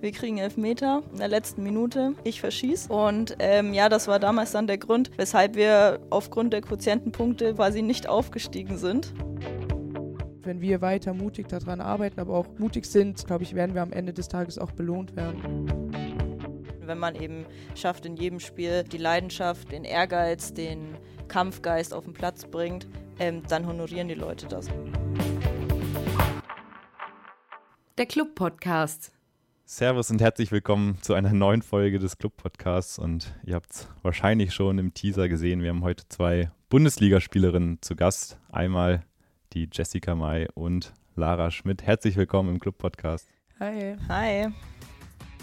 Wir kriegen Elfmeter in der letzten Minute. Ich verschieße. Und ähm, ja, das war damals dann der Grund, weshalb wir aufgrund der Quotientenpunkte quasi nicht aufgestiegen sind. Wenn wir weiter mutig daran arbeiten, aber auch mutig sind, glaube ich, werden wir am Ende des Tages auch belohnt werden. Wenn man eben schafft, in jedem Spiel die Leidenschaft, den Ehrgeiz, den Kampfgeist auf den Platz bringt, ähm, dann honorieren die Leute das. Der Club Podcast. Servus und herzlich willkommen zu einer neuen Folge des Club Podcasts. Und ihr habt es wahrscheinlich schon im Teaser gesehen. Wir haben heute zwei Bundesligaspielerinnen zu Gast. Einmal die Jessica May und Lara Schmidt. Herzlich willkommen im Club Podcast. Hi. Hi.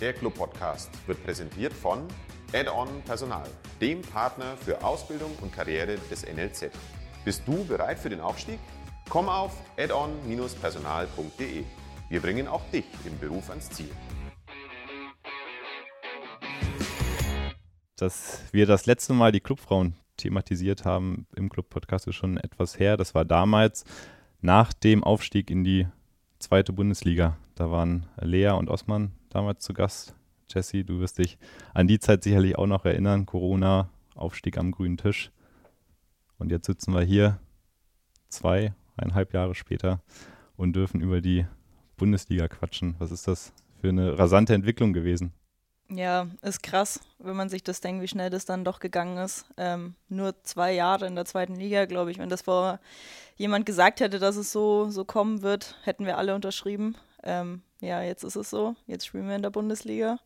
Der Club Podcast wird präsentiert von Add-on Personal, dem Partner für Ausbildung und Karriere des NLZ. Bist du bereit für den Aufstieg? Komm auf addon-personal.de. Wir bringen auch dich im Beruf ans Ziel. Dass wir das letzte Mal die Clubfrauen thematisiert haben im Club-Podcast ist schon etwas her. Das war damals nach dem Aufstieg in die zweite Bundesliga. Da waren Lea und Osman damals zu Gast. Jesse, du wirst dich an die Zeit sicherlich auch noch erinnern. Corona, Aufstieg am grünen Tisch. Und jetzt sitzen wir hier zweieinhalb Jahre später und dürfen über die Bundesliga quatschen. Was ist das für eine rasante Entwicklung gewesen? Ja, ist krass, wenn man sich das denkt, wie schnell das dann doch gegangen ist. Ähm, nur zwei Jahre in der zweiten Liga, glaube ich. Wenn das vor jemand gesagt hätte, dass es so, so kommen wird, hätten wir alle unterschrieben. Ähm, ja, jetzt ist es so. Jetzt spielen wir in der Bundesliga.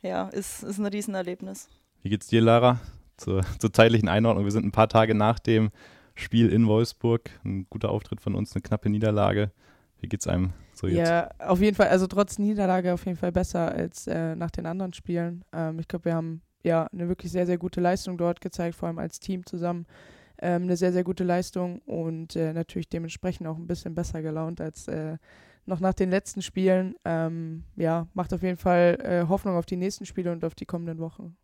Ja, ist, ist ein Riesenerlebnis. Wie geht's dir, Lara? Zur, zur zeitlichen Einordnung. Wir sind ein paar Tage nach dem Spiel in Wolfsburg. Ein guter Auftritt von uns, eine knappe Niederlage. Wie geht's einem so jetzt? Ja, auf jeden Fall, also trotz Niederlage auf jeden Fall besser als äh, nach den anderen Spielen. Ähm, ich glaube, wir haben ja eine wirklich sehr, sehr gute Leistung dort gezeigt, vor allem als Team zusammen. Ähm, eine sehr, sehr gute Leistung und äh, natürlich dementsprechend auch ein bisschen besser gelaunt als äh, noch nach den letzten Spielen. Ähm, ja, macht auf jeden Fall äh, Hoffnung auf die nächsten Spiele und auf die kommenden Wochen.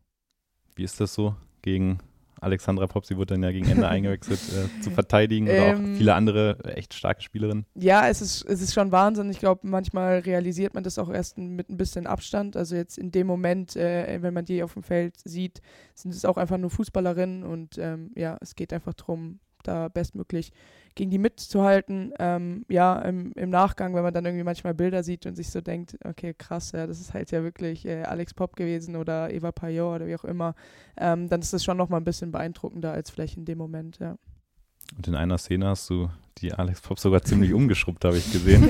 Wie ist das so gegen Alexandra Popp, sie wurde dann ja gegen Ende eingewechselt, äh, zu verteidigen oder ähm, auch viele andere äh, echt starke Spielerinnen. Ja, es ist, es ist schon Wahnsinn. Ich glaube, manchmal realisiert man das auch erst mit ein bisschen Abstand. Also jetzt in dem Moment, äh, wenn man die auf dem Feld sieht, sind es auch einfach nur Fußballerinnen und ähm, ja, es geht einfach darum, da bestmöglich gegen die mitzuhalten. Ähm, ja, im, im, Nachgang, wenn man dann irgendwie manchmal Bilder sieht und sich so denkt, okay, krass, ja, das ist halt ja wirklich äh, Alex Pop gewesen oder Eva Payot oder wie auch immer, ähm, dann ist das schon nochmal ein bisschen beeindruckender als vielleicht in dem Moment, ja. Und in einer Szene hast du die Alex Pop sogar ziemlich umgeschrubbt, habe ich gesehen.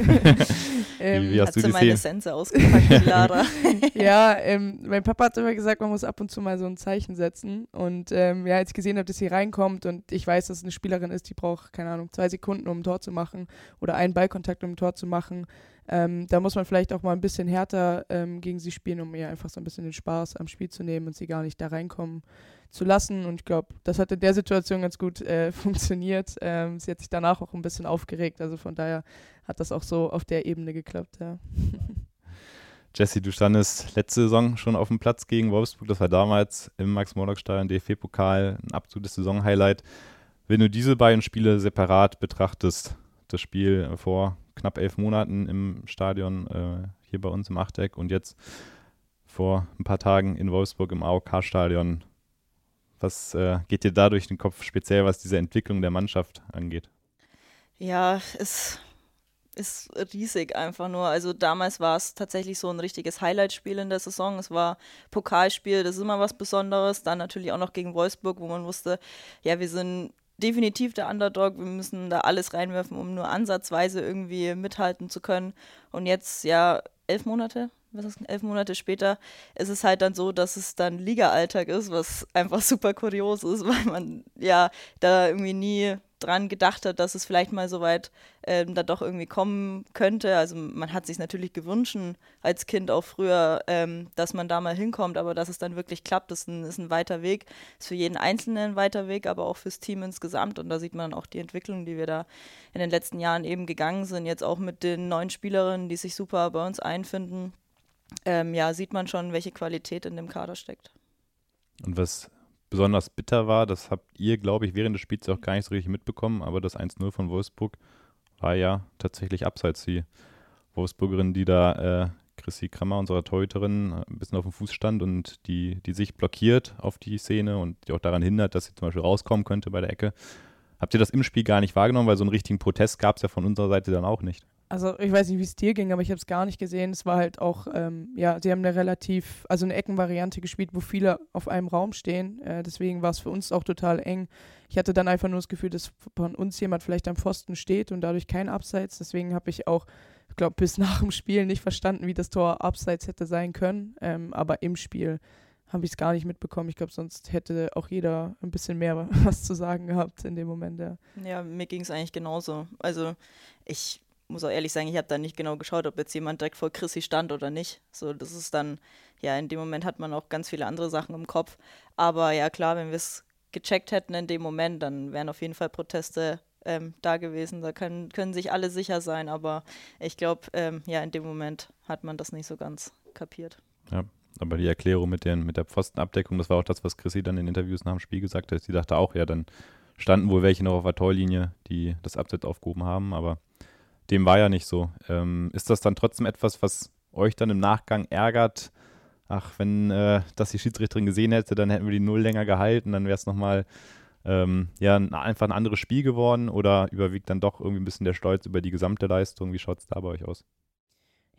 ähm, wie, wie, hast du sie meine Sense ausgepackt, Lara. ja, ähm, mein Papa hat immer gesagt, man muss ab und zu mal so ein Zeichen setzen. Und ähm, ja, als ich gesehen habe, dass sie reinkommt und ich weiß, dass es eine Spielerin ist, die braucht, keine Ahnung, zwei Sekunden, um ein Tor zu machen oder einen Ballkontakt, um ein Tor zu machen, ähm, da muss man vielleicht auch mal ein bisschen härter ähm, gegen sie spielen, um ihr einfach so ein bisschen den Spaß am Spiel zu nehmen und sie gar nicht da reinkommen zu lassen. Und ich glaube, das hat in der Situation ganz gut äh, funktioniert. Ähm, sie hat sich danach auch ein bisschen aufgeregt. Also von daher hat das auch so auf der Ebene geklappt, ja. Jesse, du standest letzte Saison schon auf dem Platz gegen Wolfsburg. Das war damals im Max-Morlock-Stadion DFB-Pokal ein absolutes Saison-Highlight. Wenn du diese beiden Spiele separat betrachtest, das Spiel vor knapp elf Monaten im Stadion äh, hier bei uns im Achteck und jetzt vor ein paar Tagen in Wolfsburg im AOK-Stadion. Was äh, geht dir da durch den Kopf, speziell was diese Entwicklung der Mannschaft angeht? Ja, es ist riesig einfach nur. Also damals war es tatsächlich so ein richtiges Highlight-Spiel in der Saison. Es war Pokalspiel, das ist immer was Besonderes. Dann natürlich auch noch gegen Wolfsburg, wo man wusste, ja, wir sind definitiv der Underdog. Wir müssen da alles reinwerfen, um nur ansatzweise irgendwie mithalten zu können. Und jetzt, ja, elf Monate, was ist elf Monate später, ist es halt dann so, dass es dann Liga-Alltag ist, was einfach super kurios ist, weil man ja da irgendwie nie dran gedacht hat, dass es vielleicht mal so weit ähm, da doch irgendwie kommen könnte. Also man hat sich natürlich gewünscht als Kind auch früher, ähm, dass man da mal hinkommt, aber dass es dann wirklich klappt, ist ein, ist ein weiter Weg. Ist für jeden Einzelnen ein weiter Weg, aber auch fürs Team insgesamt. Und da sieht man auch die Entwicklung, die wir da in den letzten Jahren eben gegangen sind. Jetzt auch mit den neuen Spielerinnen, die sich super bei uns einfinden. Ähm, ja, sieht man schon, welche Qualität in dem Kader steckt. Und was besonders bitter war, das habt ihr, glaube ich, während des Spiels auch gar nicht so richtig mitbekommen, aber das 1-0 von Wolfsburg war ja tatsächlich abseits. Die Wolfsburgerin, die da äh, Chrissy Krammer, unserer Torhüterin, ein bisschen auf dem Fuß stand und die, die sich blockiert auf die Szene und die auch daran hindert, dass sie zum Beispiel rauskommen könnte bei der Ecke. Habt ihr das im Spiel gar nicht wahrgenommen, weil so einen richtigen Protest gab es ja von unserer Seite dann auch nicht? Also ich weiß nicht, wie es dir ging, aber ich habe es gar nicht gesehen. Es war halt auch, ähm, ja, sie haben eine relativ, also eine Eckenvariante gespielt, wo viele auf einem Raum stehen. Äh, deswegen war es für uns auch total eng. Ich hatte dann einfach nur das Gefühl, dass von uns jemand vielleicht am Pfosten steht und dadurch kein Abseits. Deswegen habe ich auch, ich glaube, bis nach dem Spiel nicht verstanden, wie das Tor Abseits hätte sein können. Ähm, aber im Spiel habe ich es gar nicht mitbekommen. Ich glaube, sonst hätte auch jeder ein bisschen mehr was zu sagen gehabt in dem Moment. Ja, ja mir ging es eigentlich genauso. Also ich muss auch ehrlich sagen, ich habe da nicht genau geschaut, ob jetzt jemand direkt vor Chrissy stand oder nicht. So, das ist dann, ja, in dem Moment hat man auch ganz viele andere Sachen im Kopf. Aber ja, klar, wenn wir es gecheckt hätten in dem Moment, dann wären auf jeden Fall Proteste ähm, da gewesen. Da können, können sich alle sicher sein. Aber ich glaube, ähm, ja, in dem Moment hat man das nicht so ganz kapiert. Ja, aber die Erklärung mit, den, mit der Pfostenabdeckung, das war auch das, was Chrissy dann in Interviews nach dem Spiel gesagt hat. Sie dachte auch, ja, dann standen wohl welche noch auf der Torlinie, die das Abseits aufgehoben haben, aber dem war ja nicht so. Ähm, ist das dann trotzdem etwas, was euch dann im Nachgang ärgert? Ach, wenn äh, das die Schiedsrichterin gesehen hätte, dann hätten wir die Null länger gehalten, dann wäre es nochmal ähm, ja, einfach ein anderes Spiel geworden oder überwiegt dann doch irgendwie ein bisschen der Stolz über die gesamte Leistung? Wie schaut es da bei euch aus?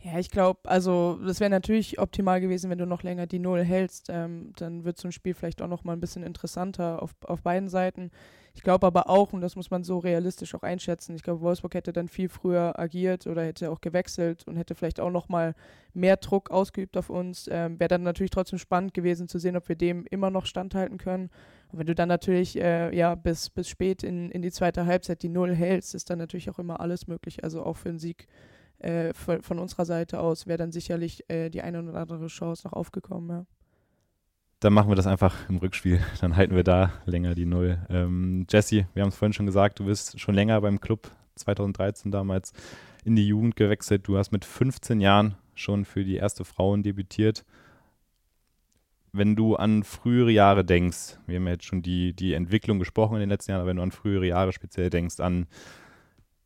Ja, ich glaube, also das wäre natürlich optimal gewesen, wenn du noch länger die Null hältst. Ähm, dann wird so ein Spiel vielleicht auch noch mal ein bisschen interessanter auf, auf beiden Seiten. Ich glaube aber auch, und das muss man so realistisch auch einschätzen, ich glaube, Wolfsburg hätte dann viel früher agiert oder hätte auch gewechselt und hätte vielleicht auch noch mal mehr Druck ausgeübt auf uns. Ähm, wäre dann natürlich trotzdem spannend gewesen zu sehen, ob wir dem immer noch standhalten können. Und wenn du dann natürlich äh, ja, bis, bis spät in, in die zweite Halbzeit die Null hältst, ist dann natürlich auch immer alles möglich. Also auch für einen Sieg äh, von, von, unserer Seite aus wäre dann sicherlich äh, die eine oder andere Chance noch aufgekommen. Ja. Dann machen wir das einfach im Rückspiel. Dann halten wir da länger die Null. Ähm, Jesse, wir haben es vorhin schon gesagt, du bist schon länger beim Club, 2013 damals in die Jugend gewechselt. Du hast mit 15 Jahren schon für die erste Frauen debütiert. Wenn du an frühere Jahre denkst, wir haben ja jetzt schon die, die Entwicklung gesprochen in den letzten Jahren, aber wenn du an frühere Jahre speziell denkst, an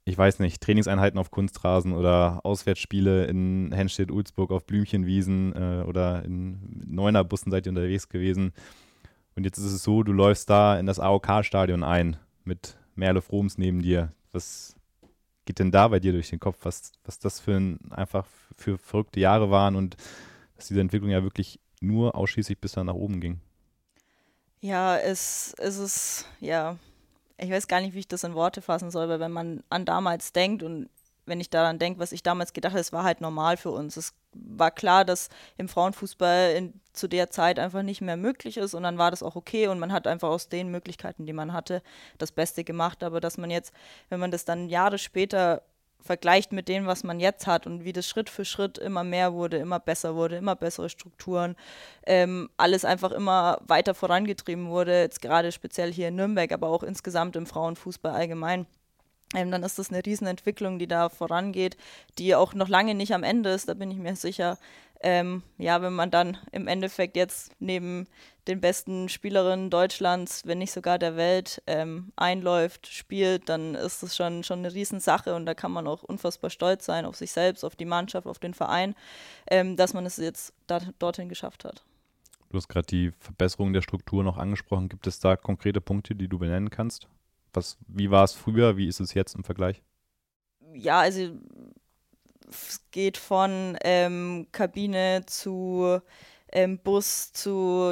ich weiß nicht, Trainingseinheiten auf Kunstrasen oder Auswärtsspiele in Henstedt-Ulzburg auf Blümchenwiesen äh, oder in Neunerbussen seid ihr unterwegs gewesen. Und jetzt ist es so, du läufst da in das AOK-Stadion ein mit Merle Froms neben dir. Was geht denn da bei dir durch den Kopf, was, was das für ein, einfach für verrückte Jahre waren und dass diese Entwicklung ja wirklich nur ausschließlich bis dann nach oben ging? Ja, es, es ist, ja, ich weiß gar nicht, wie ich das in Worte fassen soll, weil wenn man an damals denkt und wenn ich daran denke, was ich damals gedacht habe, es war halt normal für uns. Es war klar, dass im Frauenfußball in, zu der Zeit einfach nicht mehr möglich ist und dann war das auch okay und man hat einfach aus den Möglichkeiten, die man hatte, das Beste gemacht. Aber dass man jetzt, wenn man das dann Jahre später vergleicht mit dem, was man jetzt hat und wie das Schritt für Schritt immer mehr wurde, immer besser wurde, immer bessere Strukturen, ähm, alles einfach immer weiter vorangetrieben wurde, jetzt gerade speziell hier in Nürnberg, aber auch insgesamt im Frauenfußball allgemein. Ähm, dann ist das eine Riesenentwicklung, die da vorangeht, die auch noch lange nicht am Ende ist, da bin ich mir sicher ähm, ja, wenn man dann im Endeffekt jetzt neben den besten Spielerinnen Deutschlands, wenn nicht sogar der Welt, ähm, einläuft, spielt, dann ist das schon, schon eine Riesensache und da kann man auch unfassbar stolz sein auf sich selbst, auf die Mannschaft, auf den Verein, ähm, dass man es jetzt da, dorthin geschafft hat. Du hast gerade die Verbesserung der Struktur noch angesprochen. Gibt es da konkrete Punkte, die du benennen kannst? Was, wie war es früher? Wie ist es jetzt im Vergleich? Ja, also es geht von ähm, Kabine zu ähm, Bus zu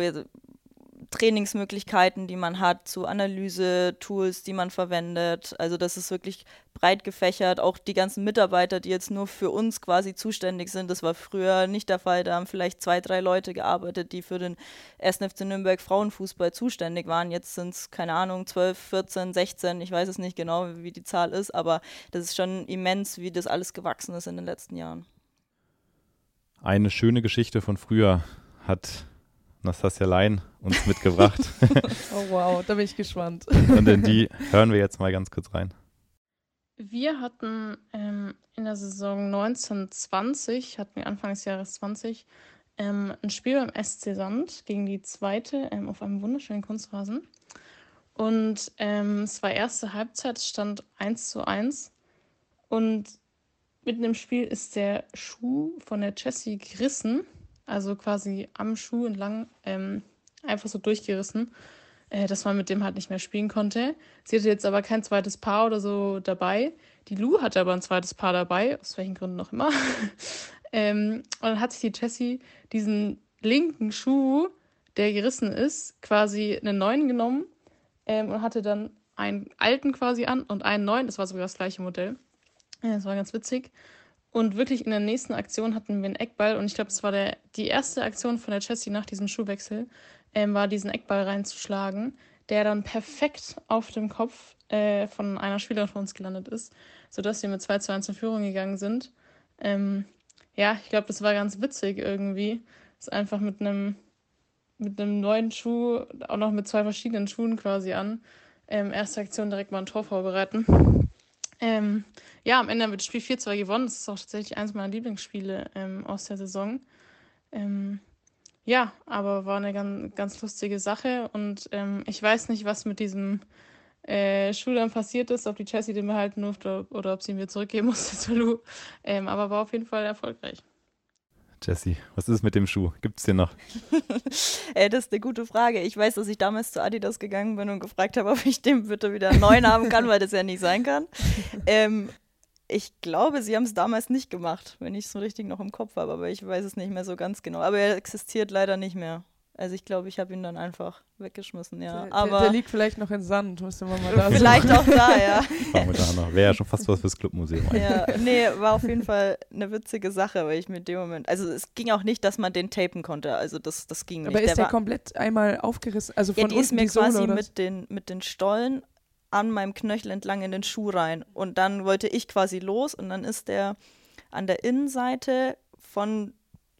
Trainingsmöglichkeiten, die man hat, zu Analyse-Tools, die man verwendet. Also das ist wirklich breit gefächert. Auch die ganzen Mitarbeiter, die jetzt nur für uns quasi zuständig sind, das war früher nicht der Fall. Da haben vielleicht zwei, drei Leute gearbeitet, die für den 1. FC Nürnberg Frauenfußball zuständig waren. Jetzt sind es, keine Ahnung, 12, 14, 16, ich weiß es nicht genau, wie die Zahl ist, aber das ist schon immens, wie das alles gewachsen ist in den letzten Jahren. Eine schöne Geschichte von früher hat Nastasia Lein uns mitgebracht. oh wow, da bin ich gespannt. Und in die hören wir jetzt mal ganz kurz rein. Wir hatten ähm, in der Saison 1920, hatten wir Anfang des Jahres 20, ähm, ein Spiel beim SC Sand gegen die zweite ähm, auf einem wunderschönen Kunstrasen. Und ähm, es war erste Halbzeit, es stand 1 zu 1. Und mitten im Spiel ist der Schuh von der Jessie gerissen, also quasi am Schuh entlang ähm, einfach so durchgerissen, äh, dass man mit dem halt nicht mehr spielen konnte. Sie hatte jetzt aber kein zweites Paar oder so dabei. Die Lou hatte aber ein zweites Paar dabei, aus welchen Gründen auch immer. ähm, und dann hat sich die Jessie diesen linken Schuh, der gerissen ist, quasi einen neuen genommen ähm, und hatte dann einen alten quasi an und einen neuen. Das war sogar das gleiche Modell. Ja, das war ganz witzig. Und wirklich in der nächsten Aktion hatten wir einen Eckball und ich glaube, das war der, die erste Aktion von der Jessie nach diesem Schuhwechsel, ähm, war diesen Eckball reinzuschlagen, der dann perfekt auf dem Kopf äh, von einer Spielerin von uns gelandet ist, sodass wir mit 2 zu 1 in Führung gegangen sind. Ähm, ja, ich glaube, das war ganz witzig irgendwie. Ist einfach mit einem mit einem neuen Schuh, auch noch mit zwei verschiedenen Schuhen quasi an. Ähm, erste Aktion direkt mal ein Tor vorbereiten. Ähm, ja, am Ende haben wir das Spiel 4-2 gewonnen. Das ist auch tatsächlich eines meiner Lieblingsspiele ähm, aus der Saison. Ähm, ja, aber war eine ganz, ganz lustige Sache und ähm, ich weiß nicht, was mit diesem äh, Schuh dann passiert ist, ob die Jessie den behalten durfte oder ob sie ihn mir zurückgeben musste zu Lou. Ähm, aber war auf jeden Fall erfolgreich. Jesse, was ist mit dem Schuh? Gibt es den noch? Ey, das ist eine gute Frage. Ich weiß, dass ich damals zu Adidas gegangen bin und gefragt habe, ob ich den bitte wieder neu haben kann, weil das ja nicht sein kann. Ähm, ich glaube, sie haben es damals nicht gemacht, wenn ich es so richtig noch im Kopf habe, aber ich weiß es nicht mehr so ganz genau. Aber er existiert leider nicht mehr. Also ich glaube, ich habe ihn dann einfach weggeschmissen, ja. Der, aber der, der liegt vielleicht noch in Sand, müsste man mal da Vielleicht auch da, ja. Wäre ja schon fast was fürs Clubmuseum. Ja, nee, war auf jeden Fall eine witzige Sache, weil ich mit dem Moment, also es ging auch nicht, dass man den tapen konnte, also das, das ging Aber nicht. ist der, war, komplett einmal aufgerissen? Also von ja, die ist mir die Sohle, quasi mit den, mit den Stollen an meinem Knöchel entlang in den Schuh rein. Und dann wollte ich quasi los und dann ist der an der Innenseite von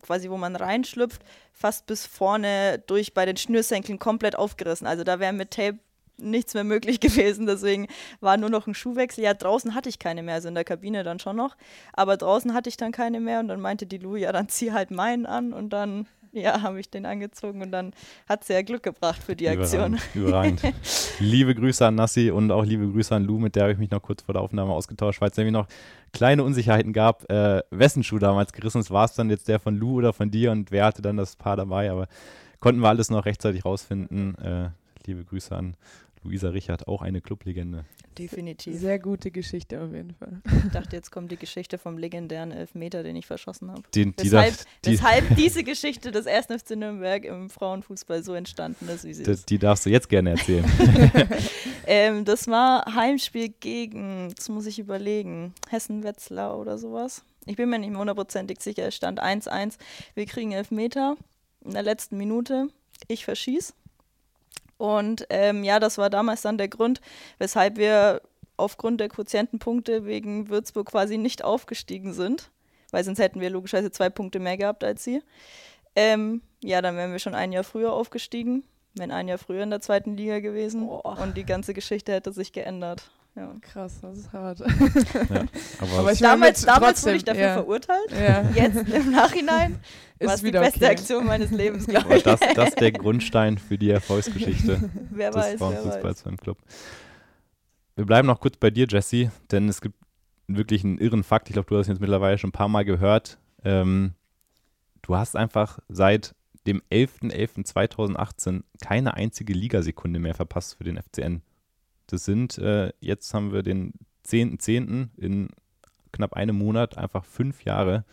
quasi, wo man reinschlüpft, fast bis vorne durch bei den Schnürsenkeln komplett aufgerissen. Also da wäre mit Tape nichts mehr möglich gewesen. Deswegen war nur noch ein Schuhwechsel. Ja, draußen hatte ich keine mehr, also in der Kabine dann schon noch. Aber draußen hatte ich dann keine mehr und dann meinte die Lou, ja, dann zieh halt meinen an und dann, ja, habe ich den angezogen und dann hat sie ja Glück gebracht für die Aktion. Überragend. überragend. liebe Grüße an Nassi und auch liebe Grüße an Lou, mit der habe ich mich noch kurz vor der Aufnahme ausgetauscht, weil es nämlich noch kleine Unsicherheiten gab, äh, wessen Schuh damals gerissen ist. War es dann jetzt der von Lou oder von dir und wer hatte dann das Paar dabei? Aber konnten wir alles noch rechtzeitig rausfinden. Äh, liebe Grüße an Luisa Richard, auch eine Clublegende. Definitiv. Sehr gute Geschichte auf jeden Fall. Ich dachte, jetzt kommt die Geschichte vom legendären Elfmeter, den ich verschossen habe. Die weshalb, die, weshalb diese Geschichte des 1. FC Nürnberg im Frauenfußball so entstanden ist, wie sie die, ist. die darfst du jetzt gerne erzählen. ähm, das war Heimspiel gegen, jetzt muss ich überlegen, Hessen-Wetzlar oder sowas. Ich bin mir nicht mehr hundertprozentig sicher. Es stand 1-1. Wir kriegen Elfmeter in der letzten Minute. Ich verschieß. Und ähm, ja, das war damals dann der Grund, weshalb wir aufgrund der Quotientenpunkte wegen Würzburg quasi nicht aufgestiegen sind. Weil sonst hätten wir logischerweise zwei Punkte mehr gehabt als sie. Ähm, ja, dann wären wir schon ein Jahr früher aufgestiegen. Wären ein Jahr früher in der zweiten Liga gewesen. Oh. Und die ganze Geschichte hätte sich geändert. Ja. Krass, das ist hart. Ja, aber, Aber ich Damals, damals trotzdem, wurde ich dafür ja. verurteilt. Ja. Jetzt im Nachhinein Ist war es die wieder beste okay. Aktion meines Lebens, glaube aber ich. das, das ist der Grundstein für die Erfolgsgeschichte wer des weiß, wer Frauenfußballs weiß. beim Club. Wir bleiben noch kurz bei dir, Jesse, denn es gibt wirklich einen irren Fakt. Ich glaube, du hast ihn jetzt mittlerweile schon ein paar Mal gehört. Ähm, du hast einfach seit dem 11.11.2018 keine einzige Ligasekunde mehr verpasst für den FCN. Das sind, äh, jetzt haben wir den 10.10. in knapp einem Monat, einfach fünf Jahre,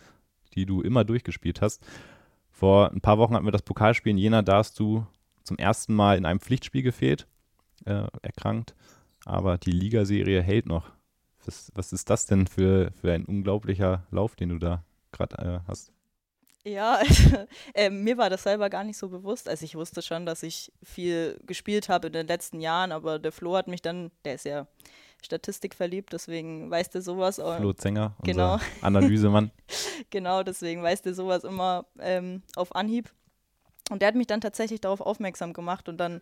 die du immer durchgespielt hast. Vor ein paar Wochen hatten wir das Pokalspiel in Jena, da hast du zum ersten Mal in einem Pflichtspiel gefehlt, äh, erkrankt, aber die Ligaserie hält noch. Was, was ist das denn für, für ein unglaublicher Lauf, den du da gerade äh, hast? Ja, äh, mir war das selber gar nicht so bewusst. Also ich wusste schon, dass ich viel gespielt habe in den letzten Jahren, aber der Flo hat mich dann, der ist ja statistikverliebt, deswegen weiß der sowas. Flo Zenger, Genau. Analysemann. Genau, deswegen weiß der sowas immer ähm, auf Anhieb. Und der hat mich dann tatsächlich darauf aufmerksam gemacht und dann,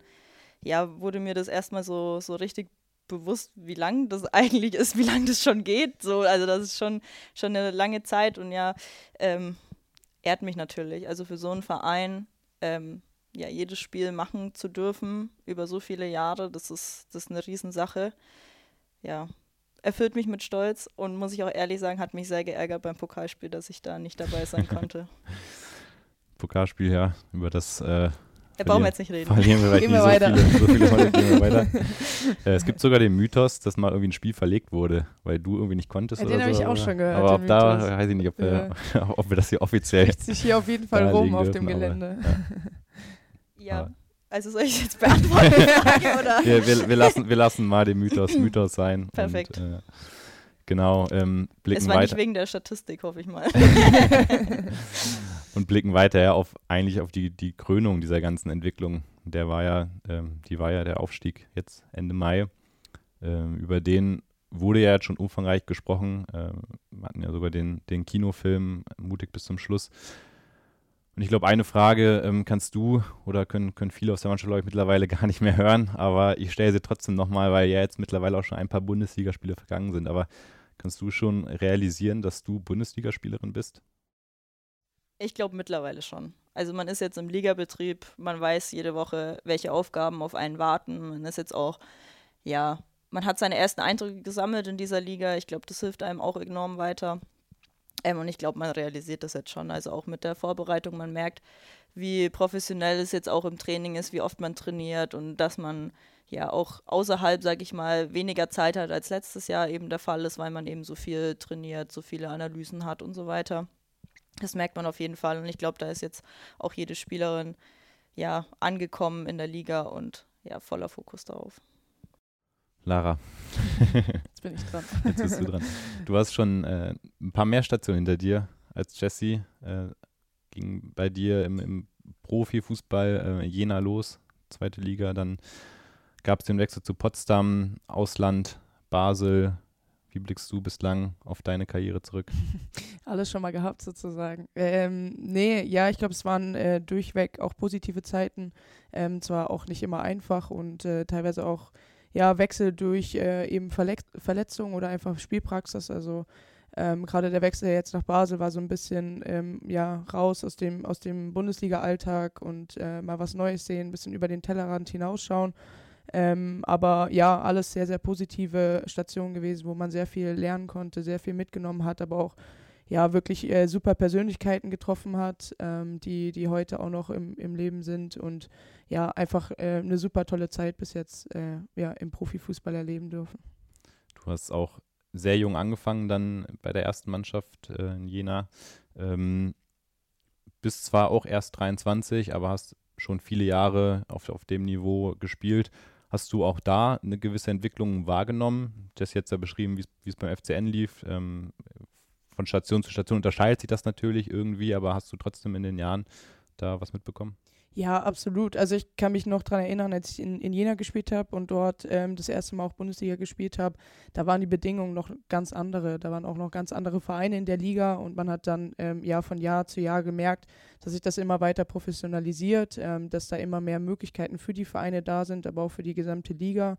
ja, wurde mir das erstmal so, so richtig bewusst, wie lang das eigentlich ist, wie lang das schon geht. So, also das ist schon, schon eine lange Zeit und ja, ähm, ehrt mich natürlich. Also für so einen Verein, ähm, ja, jedes Spiel machen zu dürfen über so viele Jahre, das ist, das ist eine Riesensache. Ja, erfüllt mich mit Stolz und muss ich auch ehrlich sagen, hat mich sehr geärgert beim Pokalspiel, dass ich da nicht dabei sein konnte. Pokalspiel, ja, über das äh, da brauchen wir jetzt nicht reden. Verlieren wir Gehen nicht wir so weiter. viele, so viele gehen wir weiter. äh, es gibt sogar den Mythos, dass mal irgendwie ein Spiel verlegt wurde, weil du irgendwie nicht konntest Ja, oder den habe so. ich auch aber- schon gehört, Aber ob da, weiß ich nicht, ob, wir, ob wir das hier offiziell Spricht sich hier auf jeden Fall rum auf dem dürfen, aber, Gelände. Ja, Aber- also soll ich jetzt beantworten, oder? wir, wir, wir, lassen, wir lassen mal den Mythos Mythos sein. Perfekt. Und, äh, genau, ähm, blicken Es war nicht weiter wegen der Statistik, hoffe ich mal. Und blicken weiter auf eigentlich auf die, die Krönung dieser ganzen Entwicklung. Der war ja, ähm, die war ja der Aufstieg jetzt Ende Mai. Ähm, über den wurde ja jetzt schon umfangreich gesprochen. Ähm, wir hatten ja sogar den, den Kinofilm Mutig bis zum Schluss. Und ich glaube, eine Frage ähm, kannst du oder können, können viele aus der Mannschaft, glaube ich, mittlerweile gar nicht mehr hören, aber ich stelle sie trotzdem nochmal, weil ja jetzt mittlerweile auch schon ein paar Bundesligaspiele vergangen sind. Aber kannst du schon realisieren, dass du Bundesligaspielerin bist? Ich glaube mittlerweile schon. Also man ist jetzt im Ligabetrieb, man weiß jede Woche, welche Aufgaben auf einen warten. Man ist jetzt auch, ja, man hat seine ersten Eindrücke gesammelt in dieser Liga. Ich glaube, das hilft einem auch enorm weiter. Ähm, und ich glaube, man realisiert das jetzt schon. Also auch mit der Vorbereitung, man merkt, wie professionell es jetzt auch im Training ist, wie oft man trainiert und dass man ja auch außerhalb, sage ich mal, weniger Zeit hat als letztes Jahr eben der Fall ist, weil man eben so viel trainiert, so viele Analysen hat und so weiter. Das merkt man auf jeden Fall und ich glaube, da ist jetzt auch jede Spielerin ja angekommen in der Liga und ja voller Fokus darauf. Lara, Jetzt bin ich dran. jetzt bist du dran. Du hast schon äh, ein paar mehr Stationen hinter dir als Jessie. Äh, ging bei dir im, im Profifußball äh, Jena los, zweite Liga. Dann gab es den Wechsel zu Potsdam, Ausland, Basel. Wie blickst du bislang auf deine Karriere zurück? Alles schon mal gehabt sozusagen. Ähm, nee, ja, ich glaube, es waren äh, durchweg auch positive Zeiten. Ähm, zwar auch nicht immer einfach und äh, teilweise auch ja, Wechsel durch äh, eben Verlex Verletzungen oder einfach Spielpraxis. Also ähm, gerade der Wechsel jetzt nach Basel war so ein bisschen ähm, ja, raus aus dem, aus dem Bundesliga-Alltag und äh, mal was Neues sehen, ein bisschen über den Tellerrand hinausschauen. Ähm, aber ja, alles sehr, sehr positive Stationen gewesen, wo man sehr viel lernen konnte, sehr viel mitgenommen hat, aber auch ja wirklich äh, super Persönlichkeiten getroffen hat, ähm, die, die heute auch noch im, im Leben sind und ja, einfach äh, eine super tolle Zeit bis jetzt äh, ja, im Profifußball erleben dürfen. Du hast auch sehr jung angefangen dann bei der ersten Mannschaft äh, in Jena. Ähm, bist zwar auch erst 23, aber hast schon viele Jahre auf, auf dem Niveau gespielt. Hast du auch da eine gewisse Entwicklung wahrgenommen? Das jetzt ja beschrieben, wie es- beim FCN lief. Ähm, von Station zu Station unterscheidet sich das natürlich irgendwie, aber hast du trotzdem in den Jahren da was mitbekommen? Ja, absolut. Also ich kann mich noch daran erinnern, als ich in, in Jena gespielt habe und dort ähm, das erste Mal auch Bundesliga gespielt habe, da waren die Bedingungen noch ganz andere. Da waren auch noch ganz andere Vereine in der Liga und man hat dann ähm, Jahr von Jahr zu Jahr gemerkt, dass sich das immer weiter professionalisiert, ähm, dass da immer mehr Möglichkeiten für die Vereine da sind, aber auch für die gesamte Liga.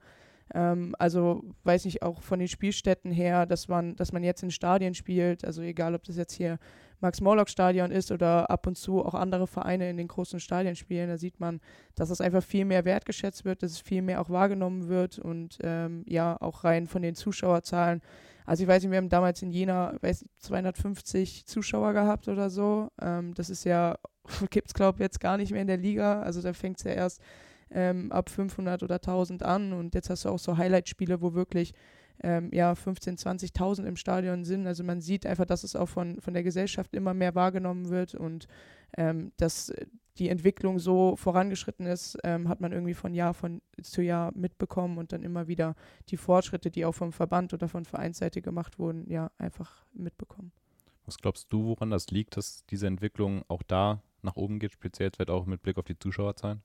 Ähm, also weiß nicht, auch von den Spielstätten her, dass man, dass man jetzt in Stadien spielt, also egal ob das jetzt hier Max-Morlock-Stadion ist oder ab und zu auch andere Vereine in den großen Stadien spielen, da sieht man, dass es einfach viel mehr wertgeschätzt wird, dass es viel mehr auch wahrgenommen wird und ähm, ja, auch rein von den Zuschauerzahlen. Also ich weiß nicht, wir haben damals in Jena weiß, nicht, 250 Zuschauer gehabt oder so. Ähm, das ist ja, gibt es glaube ich jetzt gar nicht mehr in der Liga. Also da fängt es ja erst ähm, ab 500 oder 1000 an und jetzt hast du auch so Highlight-Spiele, wo wirklich ähm, ja, 15.000, 20.000 im Stadion sind. Also man sieht einfach, dass es auch von, von der Gesellschaft immer mehr wahrgenommen wird und ähm, dass die Entwicklung so vorangeschritten ist, ähm, hat man irgendwie von Jahr von, zu Jahr mitbekommen und dann immer wieder die Fortschritte, die auch vom Verband oder von Vereinsseite gemacht wurden, ja, einfach mitbekommen. Was glaubst du, woran das liegt, dass diese Entwicklung auch da nach oben geht, speziell jetzt halt auch mit Blick auf die Zuschauerzahlen?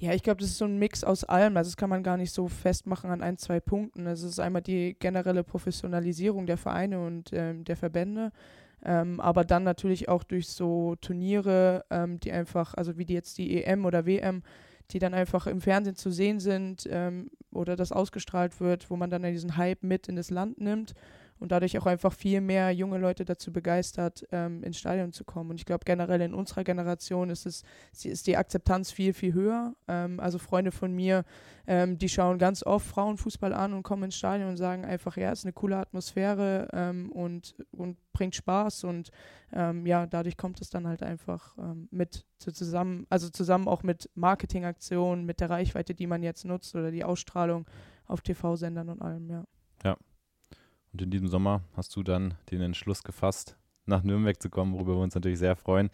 Ja, ich glaube, das ist so ein Mix aus allem. Also das kann man gar nicht so festmachen an ein, zwei Punkten. Also es ist einmal die generelle Professionalisierung der Vereine und ähm, der Verbände, ähm, aber dann natürlich auch durch so Turniere, ähm, die einfach, also wie die jetzt die EM oder WM, die dann einfach im Fernsehen zu sehen sind ähm, oder das ausgestrahlt wird, wo man dann diesen Hype mit in das Land nimmt. Und dadurch auch einfach viel mehr junge Leute dazu begeistert, ähm, ins Stadion zu kommen. Und ich glaube generell in unserer Generation ist es ist die Akzeptanz viel viel höher. Ähm, also Freunde von mir, ähm, die schauen ganz oft Frauenfußball an und kommen ins Stadion und sagen einfach, ja, es ist eine coole Atmosphäre ähm, und und bringt Spaß und ähm, ja, dadurch kommt es dann halt einfach ähm, mit zu zusammen, also zusammen auch mit Marketingaktionen, mit der Reichweite, die man jetzt nutzt oder die Ausstrahlung auf TV-Sendern und allem, ja. Ja. Und in diesem Sommer hast du dann den Entschluss gefasst, nach Nürnberg zu kommen, worüber wir uns natürlich sehr freuen.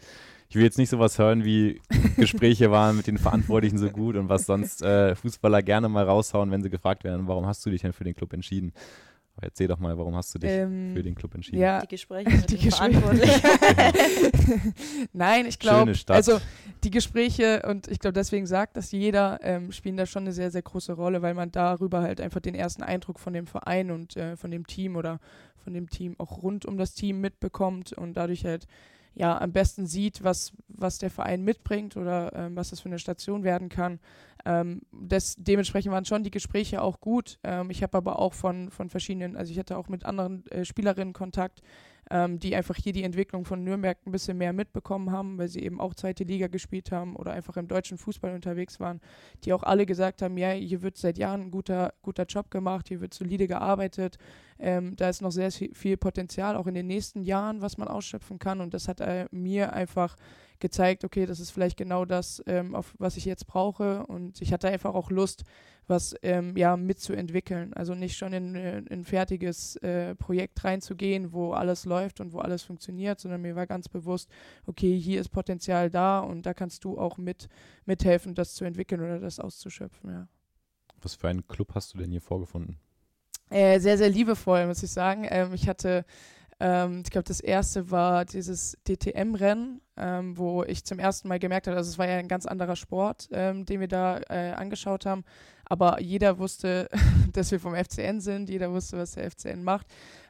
Ich will jetzt nicht sowas hören, wie Gespräche waren mit den Verantwortlichen so gut und was sonst äh, Fußballer gerne mal raushauen, wenn sie gefragt werden, warum hast du dich denn für den Club entschieden? Aber erzähl doch mal, warum hast du dich ähm, für den Club entschieden? Ja, die Gespräche mit die Gespräche. Nein, ich glaube, also die Gespräche und ich glaube, deswegen sagt das jeder, ähm, spielen da schon eine sehr, sehr große Rolle, weil man darüber halt einfach den ersten Eindruck von dem Verein und äh, von dem Team oder von dem Team auch rund um das Team mitbekommt und dadurch halt ja am besten sieht, was, was der Verein mitbringt oder ähm, was das für eine Station werden kann. Ähm, das, dementsprechend waren schon die Gespräche auch gut. Ähm, ich habe aber auch von, von verschiedenen, also ich hatte auch mit anderen äh, Spielerinnen Kontakt, ähm, die einfach hier die Entwicklung von Nürnberg ein bisschen mehr mitbekommen haben, weil sie eben auch zweite Liga gespielt haben oder einfach im deutschen Fußball unterwegs waren, die auch alle gesagt haben, ja, hier wird seit Jahren ein guter, guter Job gemacht, hier wird solide gearbeitet, ähm, da ist noch sehr viel Potenzial, auch in den nächsten Jahren, was man ausschöpfen kann. Und das hat äh, mir einfach gezeigt, okay, das ist vielleicht genau das, ähm, auf was ich jetzt brauche. Und ich hatte einfach auch Lust, was ähm, ja mitzuentwickeln. Also nicht schon in, in ein fertiges äh, Projekt reinzugehen, wo alles läuft und wo alles funktioniert, sondern mir war ganz bewusst, okay, hier ist Potenzial da und da kannst du auch mit mithelfen, das zu entwickeln oder das auszuschöpfen. Ja. Was für einen Club hast du denn hier vorgefunden? Äh, sehr, sehr liebevoll, muss ich sagen. Ähm, ich hatte ähm, ich glaube, das erste war dieses DTM-Rennen, ähm, wo ich zum ersten Mal gemerkt habe, also es war ja ein ganz anderer Sport, ähm, den wir da äh, angeschaut haben. Aber jeder wusste, dass wir vom FCN sind, jeder wusste, was der FCN macht.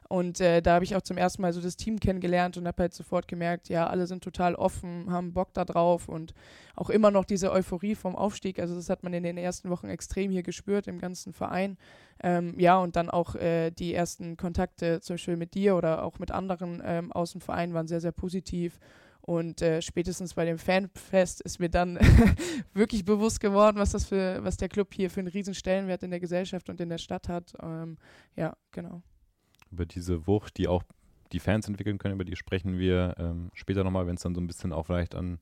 Und äh, da habe ich auch zum ersten Mal so das Team kennengelernt und habe halt sofort gemerkt, ja, alle sind total offen, haben Bock da drauf und auch immer noch diese Euphorie vom Aufstieg. Also das hat man in den ersten Wochen extrem hier gespürt im ganzen Verein. Ähm, ja, und dann auch äh, die ersten Kontakte zum Beispiel mit dir oder auch mit anderen ähm, aus dem Verein waren sehr, sehr positiv. Und äh, spätestens bei dem Fanfest ist mir dann wirklich bewusst geworden, was das für, was der Club hier für einen riesen Stellenwert in der Gesellschaft und in der Stadt hat. Ähm, ja, genau über diese Wucht, die auch die Fans entwickeln können, über die sprechen wir ähm, später nochmal, wenn es dann so ein bisschen auch vielleicht an,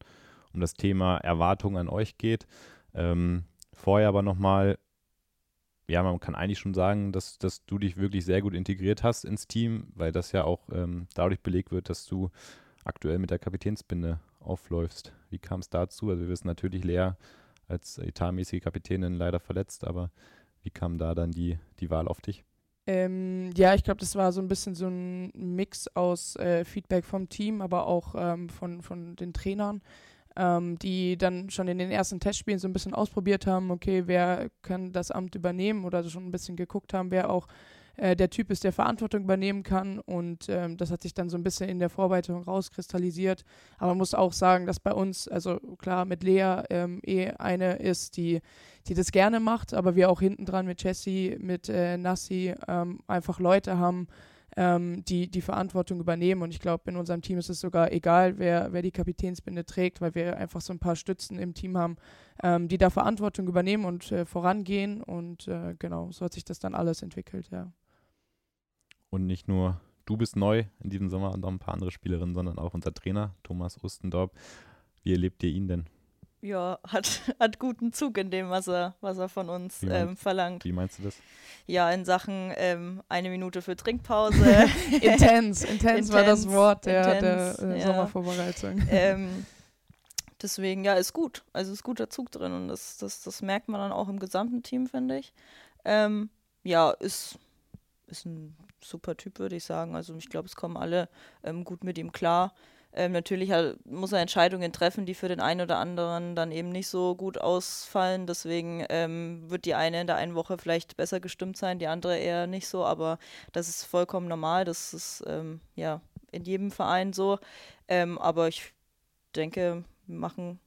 um das Thema Erwartungen an euch geht. Ähm, vorher aber nochmal, ja, man kann eigentlich schon sagen, dass, dass du dich wirklich sehr gut integriert hast ins Team, weil das ja auch ähm, dadurch belegt wird, dass du aktuell mit der Kapitänsbinde aufläufst. Wie kam es dazu? Also wir wissen natürlich, Lea als etatmäßige Kapitänin leider verletzt, aber wie kam da dann die, die Wahl auf dich? Ähm, ja, ich glaube, das war so ein bisschen so ein Mix aus äh, Feedback vom Team, aber auch ähm, von, von den Trainern, ähm, die dann schon in den ersten Testspielen so ein bisschen ausprobiert haben, okay, wer kann das Amt übernehmen oder schon ein bisschen geguckt haben, wer auch äh, der Typ ist, der Verantwortung übernehmen kann. Und ähm, das hat sich dann so ein bisschen in der Vorbereitung rauskristallisiert. Aber man muss auch sagen, dass bei uns, also klar, mit Lea ähm, eh eine ist, die, die das gerne macht, aber wir auch hinten dran mit Jessie, mit äh, Nassi ähm, einfach Leute haben, ähm, die die Verantwortung übernehmen. Und ich glaube, in unserem Team ist es sogar egal, wer, wer die Kapitänsbinde trägt, weil wir einfach so ein paar Stützen im Team haben, ähm, die da Verantwortung übernehmen und äh, vorangehen. Und äh, genau, so hat sich das dann alles entwickelt, ja. Und nicht nur du bist neu in diesem Sommer und auch ein paar andere Spielerinnen, sondern auch unser Trainer Thomas Ostendorp. Wie erlebt ihr ihn denn? Ja, hat, hat guten Zug in dem, was er, was er von uns wie ähm, verlangt. Wie meinst du das? Ja, in Sachen ähm, eine Minute für Trinkpause. intens, intens war das Wort der, intens, der äh, ja. Sommervorbereitung. Ähm, deswegen, ja, ist gut. Also ist guter Zug drin und das, das, das merkt man dann auch im gesamten Team, finde ich. Ähm, ja, ist, ist ein super Typ, würde ich sagen. Also ich glaube, es kommen alle ähm, gut mit ihm klar. Ähm, natürlich halt, muss er Entscheidungen treffen, die für den einen oder anderen dann eben nicht so gut ausfallen. Deswegen ähm, wird die eine in der einen Woche vielleicht besser gestimmt sein, die andere eher nicht so. Aber das ist vollkommen normal. Das ist ähm, ja in jedem Verein so. Ähm, aber ich denke, wir machen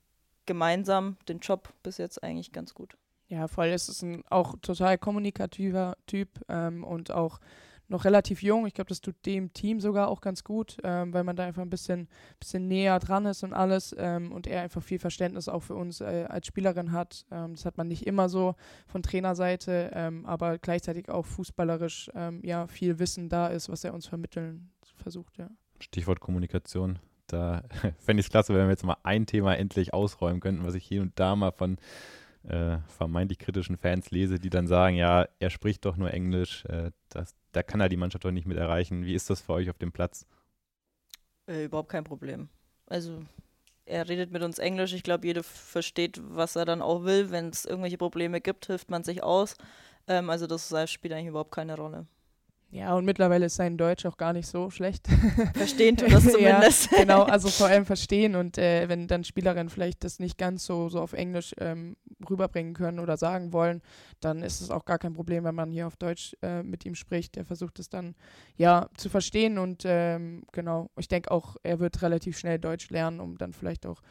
gemeinsam den Job bis jetzt eigentlich ganz gut. Ja, voll. Es ist ein auch total kommunikativer Typ ähm, und auch noch relativ jung. Ich glaube, das tut dem Team sogar auch ganz gut, ähm, weil man da einfach ein bisschen, bisschen näher dran ist und alles ähm, und er einfach viel Verständnis auch für uns äh, als Spielerin hat. Ähm, das hat man nicht immer so von Trainerseite, ähm, aber gleichzeitig auch fußballerisch ähm, ja viel Wissen da ist, was er uns vermitteln versucht, ja. Stichwort Kommunikation. Da fände ich es klasse, wenn wir jetzt mal ein Thema endlich ausräumen könnten, was ich hier und da mal von äh, vermeintlich kritischen Fans lese, die dann sagen, ja, er spricht doch nur Englisch, äh, das, da kann er die Mannschaft doch nicht mit erreichen. Wie ist das für euch auf dem Platz? Äh, überhaupt kein Problem. Also er redet mit uns Englisch. Ich glaube, jeder versteht, was er dann auch will. Wenn es irgendwelche Probleme gibt, hilft man sich aus. Ähm, also das spielt eigentlich überhaupt keine Rolle. Ja, und mittlerweile ist sein Deutsch auch gar nicht so schlecht. Verstehen tut das zumindest. ja, genau, also vor allem verstehen und äh, wenn dann Spielerinnen vielleicht das nicht ganz so, so auf Englisch ähm, rüberbringen können oder sagen wollen, dann ist es auch gar kein Problem, wenn man hier auf Deutsch äh, mit ihm spricht. Der versucht es dann ja zu verstehen und ähm, genau, ich denke auch, er wird relativ schnell Deutsch lernen, um dann vielleicht auch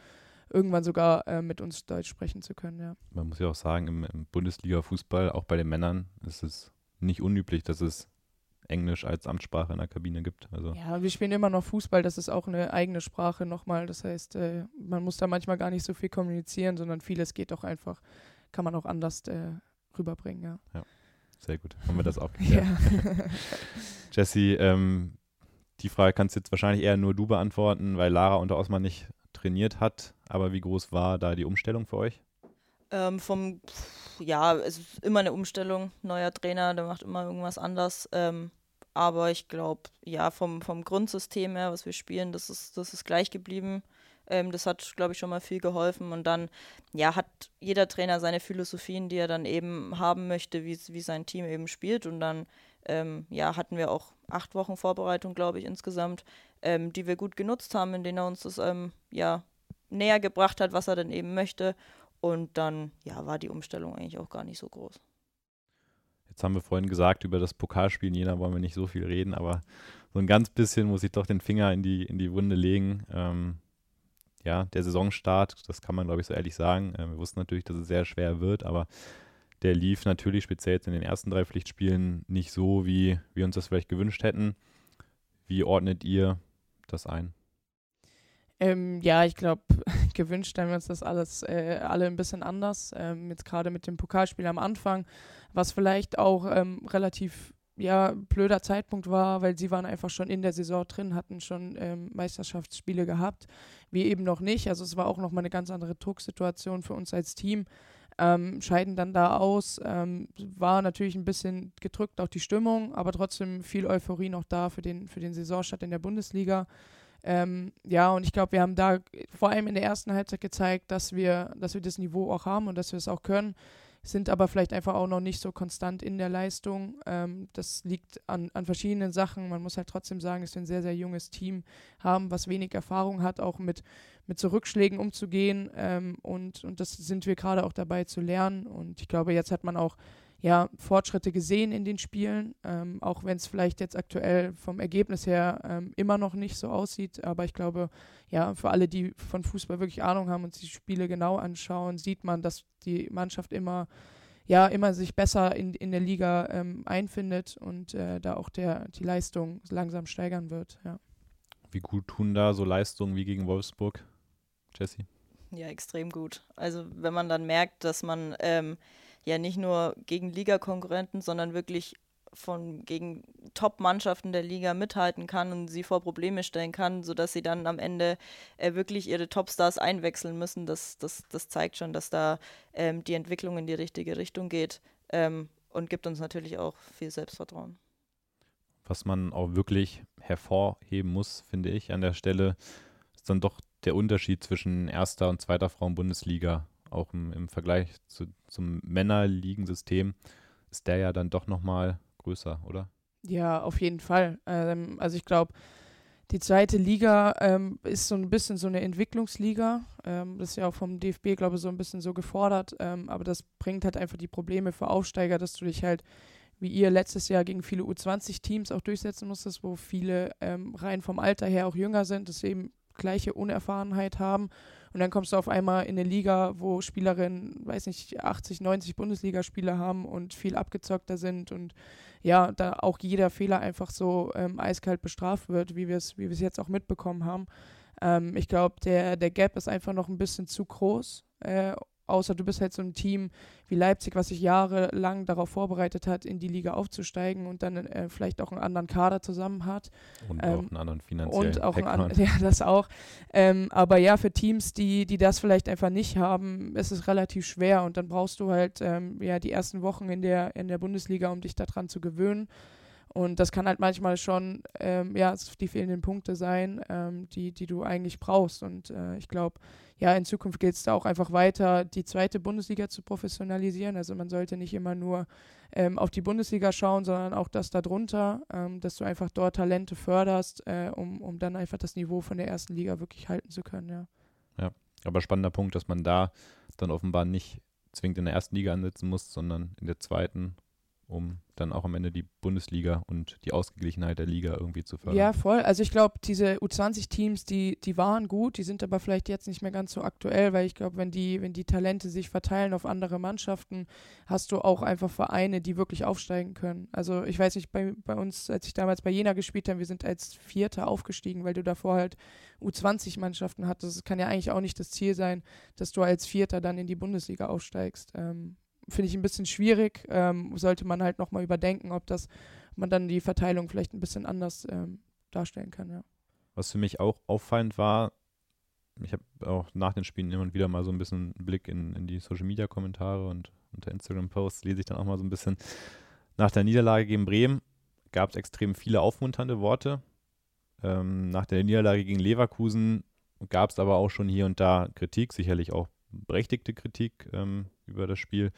irgendwann sogar äh, mit uns Deutsch sprechen zu können, ja. Man muss ja auch sagen, im, im Bundesliga-Fußball, auch bei den Männern, ist es nicht unüblich, dass es Englisch als Amtssprache in der Kabine gibt. Also. Ja, wir spielen immer noch Fußball, das ist auch eine eigene Sprache nochmal. Das heißt, äh, man muss da manchmal gar nicht so viel kommunizieren, sondern vieles geht doch einfach, kann man auch anders äh, rüberbringen, ja. ja. Sehr gut, haben wir das auch geklärt. Jesse, ähm, die Frage kannst jetzt wahrscheinlich eher nur du beantworten, weil Lara unter Osman nicht trainiert hat. Aber wie groß war da die Umstellung für euch? Ähm, vom, ja, es ist immer eine Umstellung. Neuer Trainer, der macht immer irgendwas anders. Ähm, aber ich glaube, ja, vom, vom Grundsystem her, was wir spielen, das ist, das ist gleich geblieben. Ähm, das hat, glaube ich, schon mal viel geholfen. Und dann, ja, hat jeder Trainer seine Philosophien, die er dann eben haben möchte, wie, wie sein Team eben spielt. Und dann, ähm, ja, hatten wir auch acht Wochen Vorbereitung, glaube ich, insgesamt, ähm, die wir gut genutzt haben, in denen er uns das, ähm, ja, näher gebracht hat, was er dann eben möchte. Und dann, ja, war die Umstellung eigentlich auch gar nicht so groß. Jetzt haben wir vorhin gesagt, über das Pokalspiel in Jena wollen wir nicht so viel reden, aber so ein ganz bisschen muss ich doch den Finger in die, in die Wunde legen. Ähm, ja, der Saisonstart, das kann man, glaube ich, so ehrlich sagen. Äh, wir wussten natürlich, dass es sehr schwer wird, aber der lief natürlich speziell jetzt in den ersten drei Pflichtspielen nicht so, wie wir uns das vielleicht gewünscht hätten. Wie ordnet ihr das ein? Ähm, ja, ich glaube, gewünscht haben wir uns das alles äh, alle ein bisschen anders. Ähm, jetzt gerade mit dem Pokalspiel am Anfang, was vielleicht auch ähm, relativ ja, blöder Zeitpunkt war, weil sie waren einfach schon in der Saison drin, hatten schon ähm, Meisterschaftsspiele gehabt. Wir eben noch nicht. Also es war auch nochmal eine ganz andere Drucksituation für uns als Team. Ähm, scheiden dann da aus. Ähm, war natürlich ein bisschen gedrückt auch die Stimmung, aber trotzdem viel Euphorie noch da für den, für den Saisonstart in der Bundesliga. Ähm, ja, und ich glaube, wir haben da vor allem in der ersten Halbzeit gezeigt, dass wir, dass wir das Niveau auch haben und dass wir es auch können, sind aber vielleicht einfach auch noch nicht so konstant in der Leistung. Ähm, das liegt an, an verschiedenen Sachen. Man muss halt trotzdem sagen, dass wir ein sehr, sehr junges Team haben, was wenig Erfahrung hat, auch mit, mit so umzugehen. Ähm, und, und das sind wir gerade auch dabei zu lernen. Und ich glaube, jetzt hat man auch ja, Fortschritte gesehen in den Spielen, ähm, auch wenn es vielleicht jetzt aktuell vom Ergebnis her ähm, immer noch nicht so aussieht. Aber ich glaube, ja, für alle, die von Fußball wirklich Ahnung haben und sich die Spiele genau anschauen, sieht man, dass die Mannschaft immer, ja, immer sich besser in, in der Liga ähm, einfindet und äh, da auch der, die Leistung langsam steigern wird. Ja. Wie gut tun da so Leistungen wie gegen Wolfsburg, Jesse? Ja, extrem gut. Also wenn man dann merkt, dass man ähm, ja nicht nur gegen Ligakonkurrenten, sondern wirklich von gegen Top-Mannschaften der Liga mithalten kann und sie vor Probleme stellen kann, sodass sie dann am Ende äh, wirklich ihre Topstars einwechseln müssen. Das, das, das zeigt schon, dass da ähm, die Entwicklung in die richtige Richtung geht ähm, und gibt uns natürlich auch viel Selbstvertrauen. Was man auch wirklich hervorheben muss, finde ich, an der Stelle, ist dann doch der Unterschied zwischen erster und zweiter Frauen-Bundesliga auch im, im Vergleich zu, zum Männerligensystem ist der ja dann doch nochmal größer, oder? Ja, auf jeden Fall. Ähm, also ich glaube, die zweite Liga ähm, ist so ein bisschen so eine Entwicklungsliga. Ähm, das ist ja auch vom DFB, glaube ich, so ein bisschen so gefordert. Ähm, aber das bringt halt einfach die Probleme für Aufsteiger, dass du dich halt, wie ihr letztes Jahr gegen viele U20-Teams auch durchsetzen musstest, wo viele ähm, rein vom Alter her auch jünger sind. Eben gleiche Unerfahrenheit haben. Und dann kommst du auf einmal in eine Liga, wo Spielerinnen, weiß nicht, 80, 90 Bundesligaspieler haben und viel abgezockter sind und ja, da auch jeder Fehler einfach so ähm, eiskalt bestraft wird, wie wir es wie jetzt auch mitbekommen haben. Ähm, ich glaube, der, der Gap ist einfach noch ein bisschen zu groß. Äh, außer du bist halt so ein Team wie Leipzig, was sich jahrelang darauf vorbereitet hat, in die Liga aufzusteigen und dann äh, vielleicht auch einen anderen Kader zusammen hat. Und ähm, auch einen anderen finanziellen Und auch einen anderen, ja, das auch. Ähm, aber ja, für Teams, die, die das vielleicht einfach nicht haben, ist es relativ schwer und dann brauchst du halt ähm, ja die ersten Wochen in der, in der Bundesliga, um dich daran zu gewöhnen. Und das kann halt manchmal schon ähm, ja, die fehlenden Punkte sein, ähm, die, die du eigentlich brauchst. Und äh, ich glaube, ja, in Zukunft geht es da auch einfach weiter, die zweite Bundesliga zu professionalisieren. Also man sollte nicht immer nur ähm, auf die Bundesliga schauen, sondern auch das darunter, ähm, dass du einfach dort Talente förderst, äh, um, um dann einfach das Niveau von der ersten Liga wirklich halten zu können, ja. Ja, aber spannender Punkt, dass man da dann offenbar nicht zwingend in der ersten Liga ansetzen muss, sondern in der zweiten um dann auch am Ende die Bundesliga und die Ausgeglichenheit der Liga irgendwie zu fördern. Ja, voll. Also ich glaube, diese U20-Teams, die, die waren gut, die sind aber vielleicht jetzt nicht mehr ganz so aktuell, weil ich glaube, wenn die, wenn die Talente sich verteilen auf andere Mannschaften, hast du auch einfach Vereine, die wirklich aufsteigen können. Also ich weiß nicht, bei, bei uns, als ich damals bei Jena gespielt habe, wir sind als Vierter aufgestiegen, weil du davor halt U20-Mannschaften hattest. Es kann ja eigentlich auch nicht das Ziel sein, dass du als Vierter dann in die Bundesliga aufsteigst. Ähm, finde ich ein bisschen schwierig. Ähm, sollte man halt nochmal überdenken, ob das man dann die Verteilung vielleicht ein bisschen anders ähm, darstellen kann, ja. Was für mich auch auffallend war, ich habe auch nach den Spielen immer wieder mal so ein bisschen einen Blick in, in die Social Media Kommentare und unter Instagram Posts lese ich dann auch mal so ein bisschen. Nach der Niederlage gegen Bremen gab es extrem viele aufmunternde Worte. Ähm, nach der Niederlage gegen Leverkusen gab es aber auch schon hier und da Kritik, sicherlich auch berechtigte Kritik ähm, über das Spiel.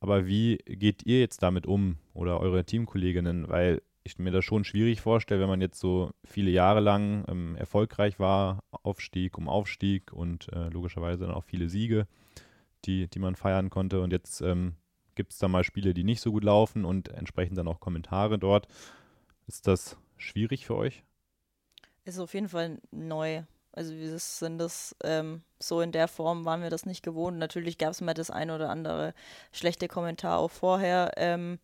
Aber wie geht ihr jetzt damit um oder eure Teamkolleginnen? Weil ich mir das schon schwierig vorstelle, wenn man jetzt so viele Jahre lang ähm, erfolgreich war, Aufstieg um Aufstieg und äh, logischerweise dann auch viele Siege, die, die man feiern konnte. Und jetzt ähm, gibt es da mal Spiele, die nicht so gut laufen und entsprechend dann auch Kommentare dort. Ist das schwierig für euch? Ist auf jeden Fall neu. Also wir sind das ähm, so in der Form waren wir das nicht gewohnt. Natürlich gab es mal das ein oder andere schlechte Kommentar auch vorher, ähm,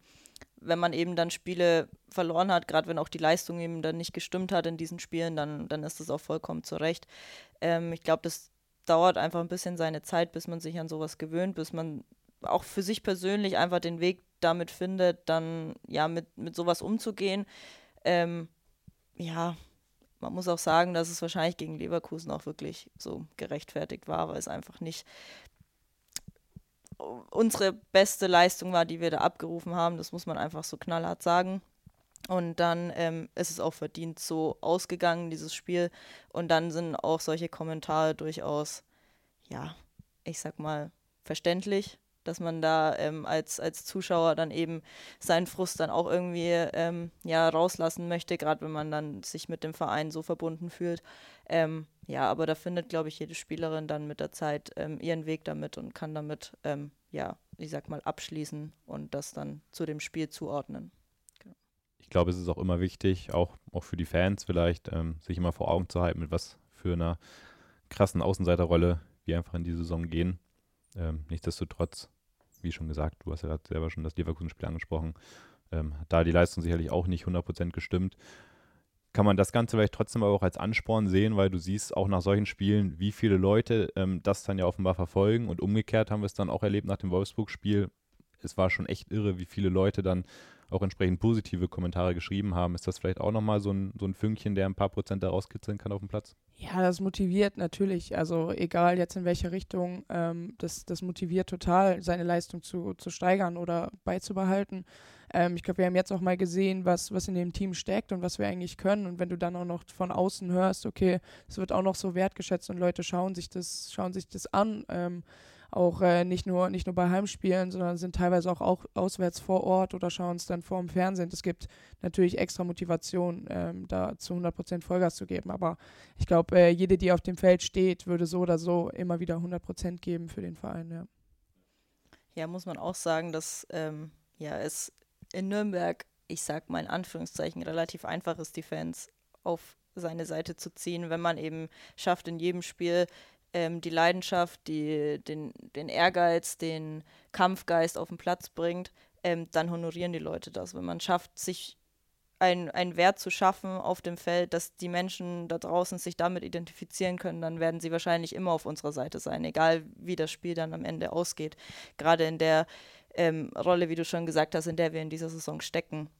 wenn man eben dann Spiele verloren hat, gerade wenn auch die Leistung eben dann nicht gestimmt hat in diesen Spielen, dann, dann ist das auch vollkommen zurecht. Ähm, ich glaube, das dauert einfach ein bisschen seine Zeit, bis man sich an sowas gewöhnt, bis man auch für sich persönlich einfach den Weg damit findet, dann ja mit, mit sowas umzugehen. Ähm, ja, man muss auch sagen, dass es wahrscheinlich gegen Leverkusen auch wirklich so gerechtfertigt war, weil es einfach nicht unsere beste Leistung war, die wir da abgerufen haben. Das muss man einfach so knallhart sagen. Und dann ähm, ist es auch verdient so ausgegangen, dieses Spiel. Und dann sind auch solche Kommentare durchaus, ja, ich sag mal, verständlich dass man da ähm, als, als Zuschauer dann eben seinen Frust dann auch irgendwie ähm, ja, rauslassen möchte, gerade wenn man dann sich mit dem Verein so verbunden fühlt. Ähm, ja, aber da findet, glaube ich, jede Spielerin dann mit der Zeit ähm, ihren Weg damit und kann damit, ähm, ja, ich sag mal, abschließen und das dann zu dem Spiel zuordnen. Genau. Ich glaube, es ist auch immer wichtig, auch, auch für die Fans vielleicht, ähm, sich immer vor Augen zu halten, mit was für einer krassen Außenseiterrolle wir einfach in die Saison gehen. Nichtsdestotrotz wie schon gesagt, du hast ja gerade selber schon das Leverkusen-Spiel angesprochen, ähm, da die Leistung sicherlich auch nicht 100% gestimmt. Kann man das Ganze vielleicht trotzdem aber auch als Ansporn sehen, weil du siehst auch nach solchen Spielen, wie viele Leute ähm, das dann ja offenbar verfolgen und umgekehrt haben wir es dann auch erlebt nach dem Wolfsburg-Spiel. Es war schon echt irre, wie viele Leute dann auch entsprechend positive Kommentare geschrieben haben. Ist das vielleicht auch nochmal so ein, so ein Fünkchen, der ein paar Prozent da rauskitzeln kann auf dem Platz? Ja, das motiviert natürlich. Also egal jetzt in welche Richtung, ähm, das, das motiviert total, seine Leistung zu, zu steigern oder beizubehalten. Ähm, ich glaube, wir haben jetzt auch mal gesehen, was, was in dem Team steckt und was wir eigentlich können. Und wenn du dann auch noch von außen hörst, okay, es wird auch noch so wertgeschätzt und Leute schauen sich das, schauen sich das an. Ähm, auch äh, nicht, nur, nicht nur bei Heimspielen, sondern sind teilweise auch, auch auswärts vor Ort oder schauen es dann vor dem Fernsehen. Es gibt natürlich extra Motivation, ähm, da zu 100% Vollgas zu geben. Aber ich glaube, äh, jede, die auf dem Feld steht, würde so oder so immer wieder 100% geben für den Verein. Ja, ja muss man auch sagen, dass ähm, ja, es in Nürnberg, ich sag mal in Anführungszeichen, relativ einfach ist, die Fans auf seine Seite zu ziehen, wenn man eben schafft, in jedem Spiel ähm, die Leidenschaft, die, den, den Ehrgeiz, den Kampfgeist auf den Platz bringt, ähm, dann honorieren die Leute das. Wenn man schafft, sich einen Wert zu schaffen auf dem Feld, dass die Menschen da draußen sich damit identifizieren können, dann werden sie wahrscheinlich immer auf unserer Seite sein, egal wie das Spiel dann am Ende ausgeht. Gerade in der ähm, Rolle, wie du schon gesagt hast, in der wir in dieser Saison stecken,